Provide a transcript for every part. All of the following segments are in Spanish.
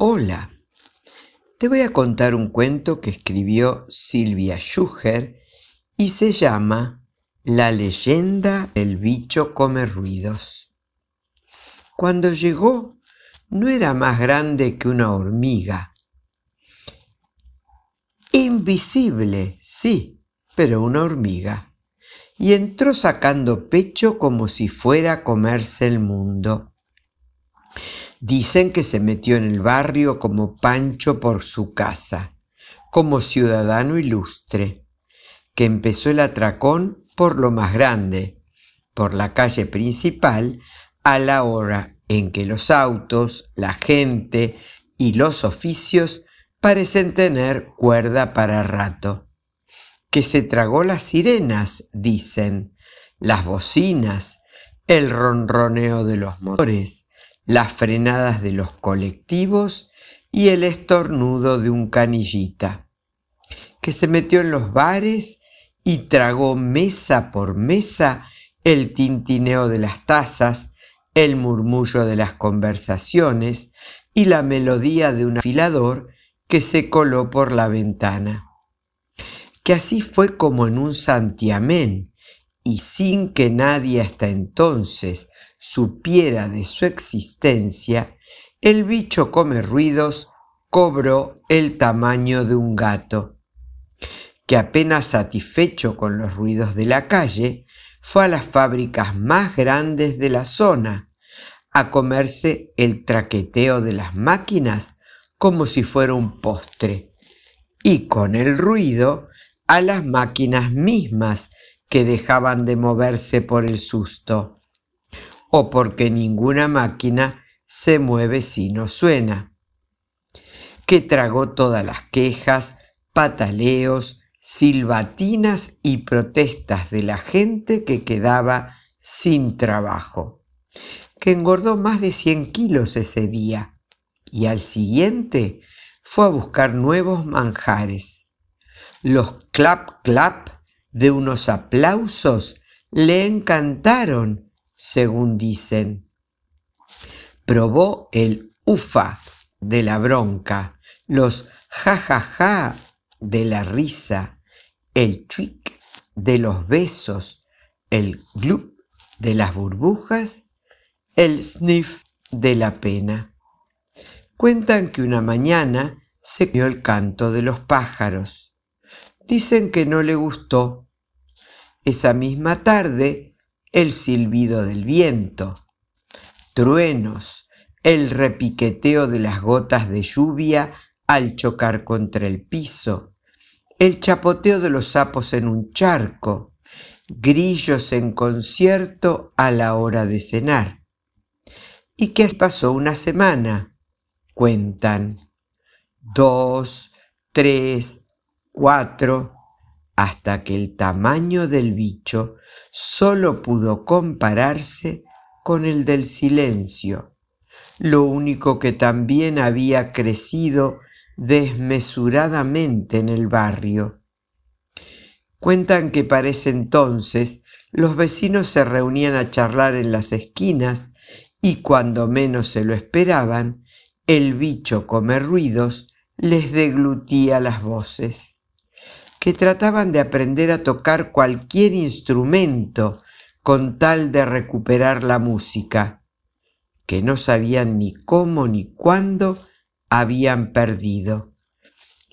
Hola, te voy a contar un cuento que escribió Silvia Schuher y se llama La leyenda del bicho come ruidos. Cuando llegó no era más grande que una hormiga. Invisible, sí, pero una hormiga. Y entró sacando pecho como si fuera a comerse el mundo. Dicen que se metió en el barrio como Pancho por su casa, como ciudadano ilustre, que empezó el atracón por lo más grande, por la calle principal, a la hora en que los autos, la gente y los oficios parecen tener cuerda para rato. Que se tragó las sirenas, dicen, las bocinas, el ronroneo de los motores, las frenadas de los colectivos y el estornudo de un canillita, que se metió en los bares y tragó mesa por mesa el tintineo de las tazas, el murmullo de las conversaciones y la melodía de un afilador que se coló por la ventana. Que así fue como en un santiamén, y sin que nadie hasta entonces supiera de su existencia, el bicho come ruidos cobró el tamaño de un gato, que apenas satisfecho con los ruidos de la calle, fue a las fábricas más grandes de la zona a comerse el traqueteo de las máquinas como si fuera un postre, y con el ruido a las máquinas mismas que dejaban de moverse por el susto o porque ninguna máquina se mueve si no suena, que tragó todas las quejas, pataleos, silbatinas y protestas de la gente que quedaba sin trabajo, que engordó más de 100 kilos ese día y al siguiente fue a buscar nuevos manjares. Los clap clap de unos aplausos le encantaron según dicen. Probó el ufa de la bronca, los jajaja ja, ja de la risa, el trick de los besos, el glup de las burbujas, el sniff de la pena. Cuentan que una mañana se vio el canto de los pájaros. Dicen que no le gustó. Esa misma tarde el silbido del viento, truenos, el repiqueteo de las gotas de lluvia al chocar contra el piso, el chapoteo de los sapos en un charco, grillos en concierto a la hora de cenar. ¿Y qué pasó una semana? Cuentan. Dos, tres, cuatro, hasta que el tamaño del bicho solo pudo compararse con el del silencio, lo único que también había crecido desmesuradamente en el barrio. Cuentan que para ese entonces los vecinos se reunían a charlar en las esquinas y cuando menos se lo esperaban, el bicho come ruidos les deglutía las voces que trataban de aprender a tocar cualquier instrumento con tal de recuperar la música, que no sabían ni cómo ni cuándo habían perdido,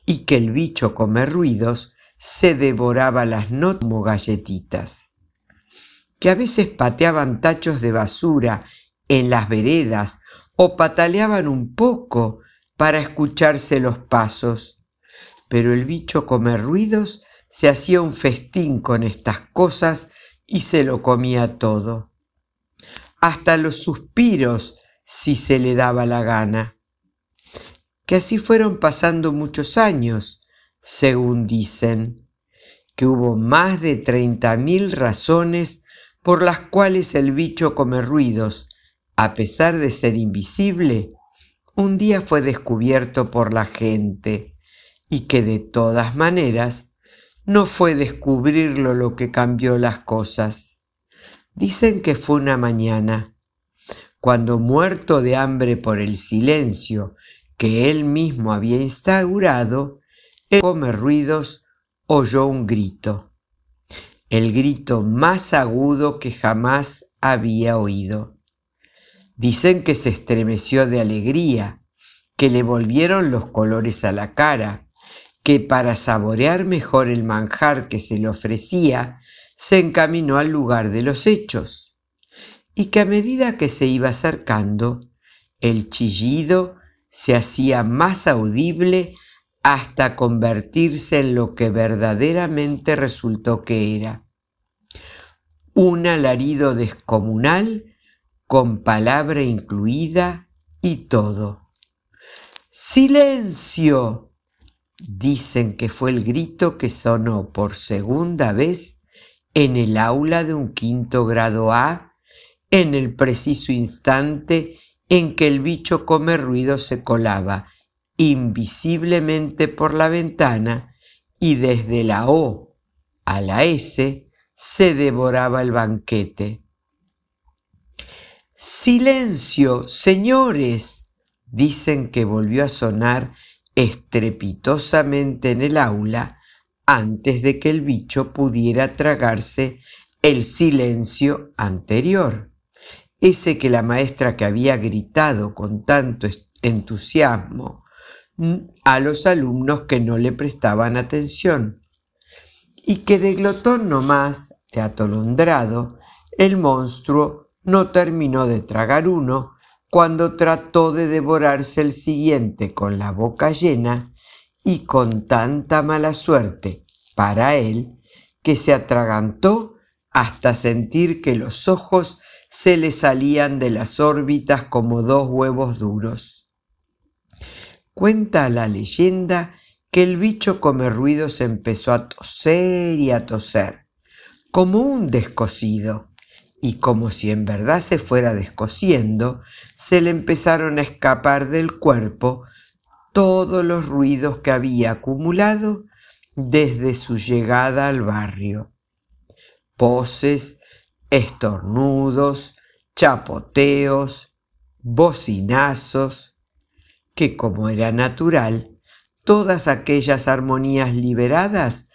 y que el bicho come ruidos se devoraba las notas como galletitas, que a veces pateaban tachos de basura en las veredas o pataleaban un poco para escucharse los pasos pero el bicho come ruidos se hacía un festín con estas cosas y se lo comía todo. Hasta los suspiros si se le daba la gana. Que así fueron pasando muchos años, según dicen, que hubo más de treinta mil razones por las cuales el bicho come ruidos, a pesar de ser invisible, un día fue descubierto por la gente y que de todas maneras no fue descubrirlo lo que cambió las cosas. Dicen que fue una mañana, cuando muerto de hambre por el silencio que él mismo había instaurado, el come ruidos oyó un grito, el grito más agudo que jamás había oído. Dicen que se estremeció de alegría, que le volvieron los colores a la cara, que para saborear mejor el manjar que se le ofrecía, se encaminó al lugar de los hechos, y que a medida que se iba acercando, el chillido se hacía más audible hasta convertirse en lo que verdaderamente resultó que era. Un alarido descomunal con palabra incluida y todo. ¡Silencio! Dicen que fue el grito que sonó por segunda vez en el aula de un quinto grado A en el preciso instante en que el bicho come ruido se colaba invisiblemente por la ventana y desde la O a la S se devoraba el banquete. Silencio, señores, dicen que volvió a sonar estrepitosamente en el aula antes de que el bicho pudiera tragarse el silencio anterior, ese que la maestra que había gritado con tanto entusiasmo a los alumnos que no le prestaban atención, y que de glotón nomás, de atolondrado, el monstruo no terminó de tragar uno cuando trató de devorarse el siguiente con la boca llena y con tanta mala suerte para él que se atragantó hasta sentir que los ojos se le salían de las órbitas como dos huevos duros. Cuenta la leyenda que el bicho come ruidos empezó a toser y a toser, como un descosido, y como si en verdad se fuera descosiendo, se le empezaron a escapar del cuerpo todos los ruidos que había acumulado desde su llegada al barrio. Poses, estornudos, chapoteos, bocinazos, que como era natural, todas aquellas armonías liberadas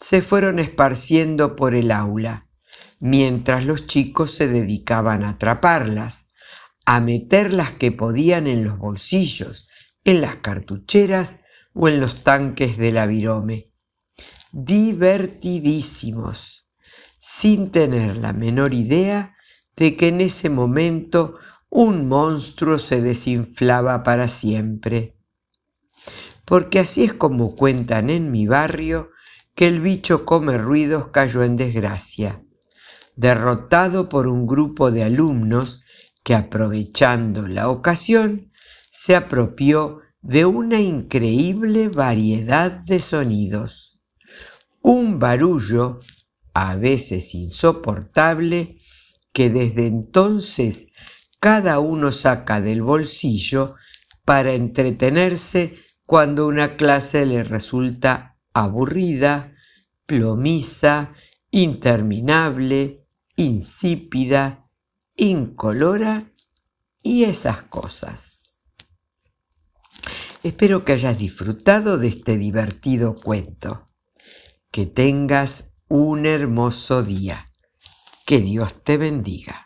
se fueron esparciendo por el aula mientras los chicos se dedicaban a atraparlas, a meter las que podían en los bolsillos, en las cartucheras o en los tanques del avirome. Divertidísimos, sin tener la menor idea de que en ese momento un monstruo se desinflaba para siempre. Porque así es como cuentan en mi barrio que el bicho come ruidos cayó en desgracia derrotado por un grupo de alumnos que aprovechando la ocasión se apropió de una increíble variedad de sonidos. Un barullo, a veces insoportable, que desde entonces cada uno saca del bolsillo para entretenerse cuando una clase le resulta aburrida, plomiza, interminable, insípida, incolora y esas cosas. Espero que hayas disfrutado de este divertido cuento. Que tengas un hermoso día. Que Dios te bendiga.